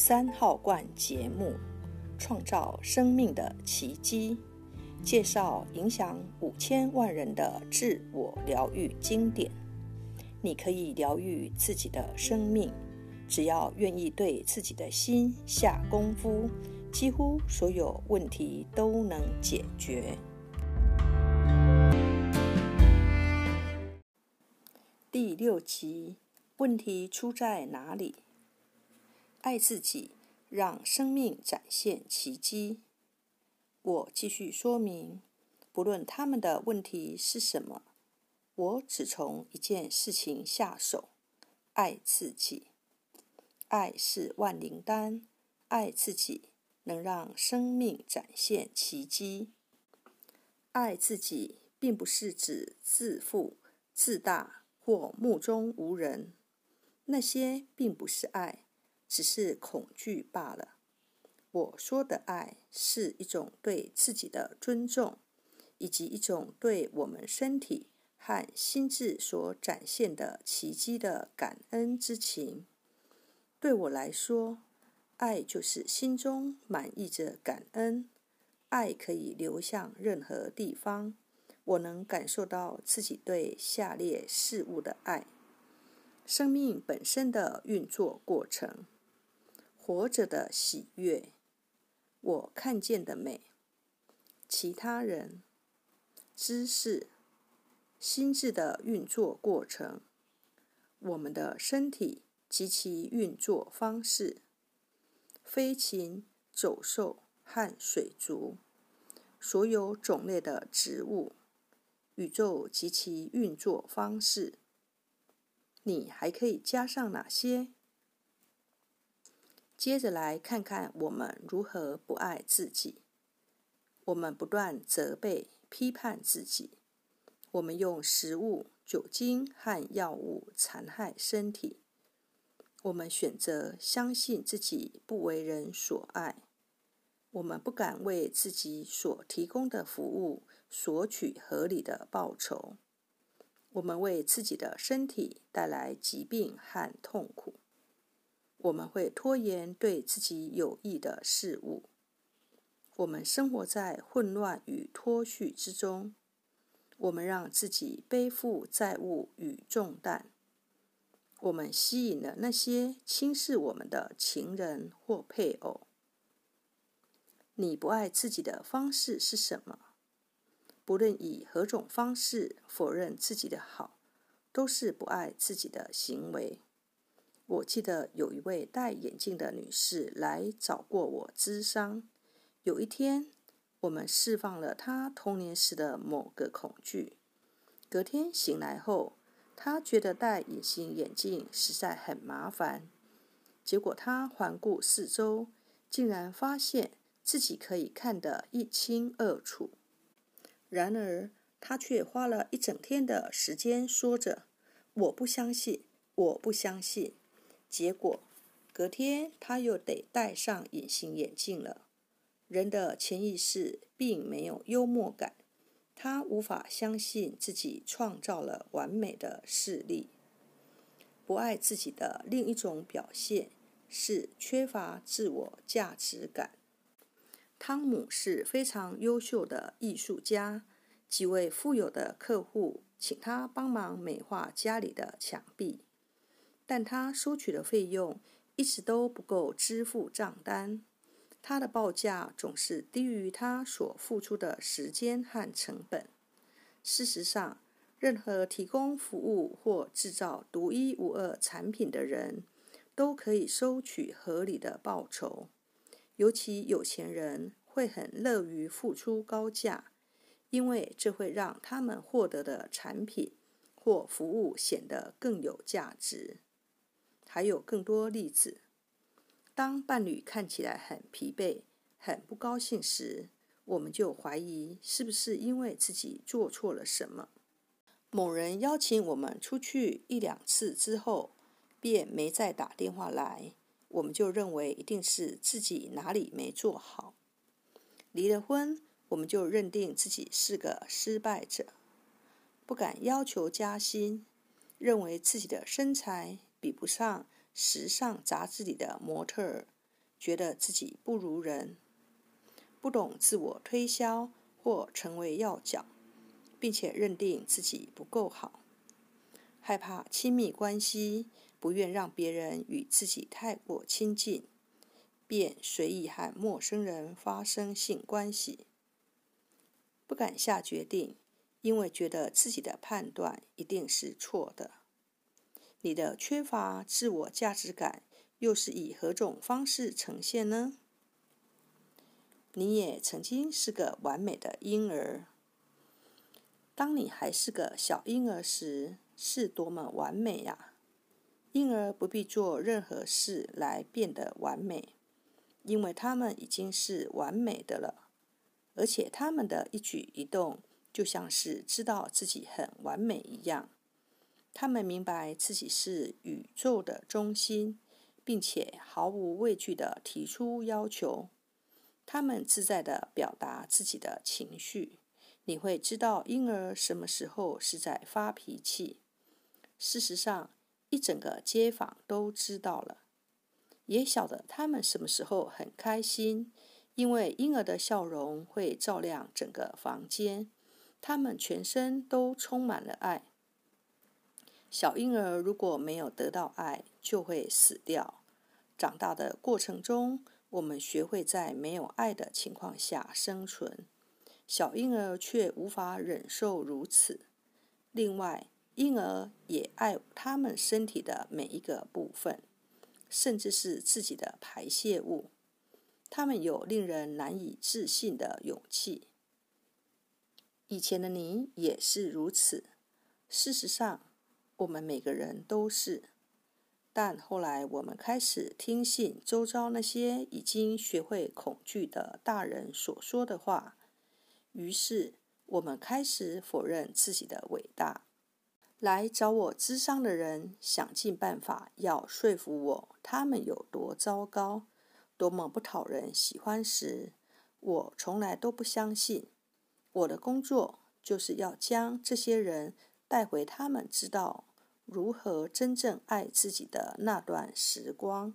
三号罐节目，创造生命的奇迹，介绍影响五千万人的自我疗愈经典。你可以疗愈自己的生命，只要愿意对自己的心下功夫，几乎所有问题都能解决。第六集，问题出在哪里？爱自己，让生命展现奇迹。我继续说明，不论他们的问题是什么，我只从一件事情下手：爱自己。爱是万灵丹，爱自己能让生命展现奇迹。爱自己，并不是指自负、自大或目中无人，那些并不是爱。只是恐惧罢了。我说的爱是一种对自己的尊重，以及一种对我们身体和心智所展现的奇迹的感恩之情。对我来说，爱就是心中满溢着感恩。爱可以流向任何地方。我能感受到自己对下列事物的爱：生命本身的运作过程。活着的喜悦，我看见的美，其他人，知识，心智的运作过程，我们的身体及其运作方式，飞禽走兽和水族，所有种类的植物，宇宙及其运作方式，你还可以加上哪些？接着来看看我们如何不爱自己。我们不断责备、批判自己。我们用食物、酒精和药物残害身体。我们选择相信自己不为人所爱。我们不敢为自己所提供的服务索取合理的报酬。我们为自己的身体带来疾病和痛苦。我们会拖延对自己有益的事物。我们生活在混乱与脱序之中。我们让自己背负债务与重担。我们吸引了那些轻视我们的情人或配偶。你不爱自己的方式是什么？不论以何种方式否认自己的好，都是不爱自己的行为。我记得有一位戴眼镜的女士来找过我咨商。有一天，我们释放了她童年时的某个恐惧。隔天醒来后，她觉得戴隐形眼镜实在很麻烦。结果她环顾四周，竟然发现自己可以看得一清二楚。然而，她却花了一整天的时间说着：“我不相信，我不相信。”结果，隔天他又得戴上隐形眼镜了。人的潜意识并没有幽默感，他无法相信自己创造了完美的视力。不爱自己的另一种表现是缺乏自我价值感。汤姆是非常优秀的艺术家，几位富有的客户请他帮忙美化家里的墙壁。但他收取的费用一直都不够支付账单，他的报价总是低于他所付出的时间和成本。事实上，任何提供服务或制造独一无二产品的人，都可以收取合理的报酬。尤其有钱人会很乐于付出高价，因为这会让他们获得的产品或服务显得更有价值。还有更多例子。当伴侣看起来很疲惫、很不高兴时，我们就怀疑是不是因为自己做错了什么。某人邀请我们出去一两次之后，便没再打电话来，我们就认为一定是自己哪里没做好。离了婚，我们就认定自己是个失败者，不敢要求加薪，认为自己的身材。比不上时尚杂志里的模特儿，觉得自己不如人，不懂自我推销或成为要角，并且认定自己不够好，害怕亲密关系，不愿让别人与自己太过亲近，便随意和陌生人发生性关系，不敢下决定，因为觉得自己的判断一定是错的。你的缺乏自我价值感又是以何种方式呈现呢？你也曾经是个完美的婴儿。当你还是个小婴儿时，是多么完美呀！婴儿不必做任何事来变得完美，因为他们已经是完美的了，而且他们的一举一动就像是知道自己很完美一样。他们明白自己是宇宙的中心，并且毫无畏惧地提出要求。他们自在地表达自己的情绪。你会知道婴儿什么时候是在发脾气。事实上，一整个街坊都知道了，也晓得他们什么时候很开心，因为婴儿的笑容会照亮整个房间。他们全身都充满了爱。小婴儿如果没有得到爱，就会死掉。长大的过程中，我们学会在没有爱的情况下生存。小婴儿却无法忍受如此。另外，婴儿也爱他们身体的每一个部分，甚至是自己的排泄物。他们有令人难以置信的勇气。以前的你也是如此。事实上。我们每个人都是，但后来我们开始听信周遭那些已经学会恐惧的大人所说的话，于是我们开始否认自己的伟大。来找我咨商的人想尽办法要说服我，他们有多糟糕，多么不讨人喜欢时，我从来都不相信。我的工作就是要将这些人带回他们知道。如何真正爱自己的那段时光？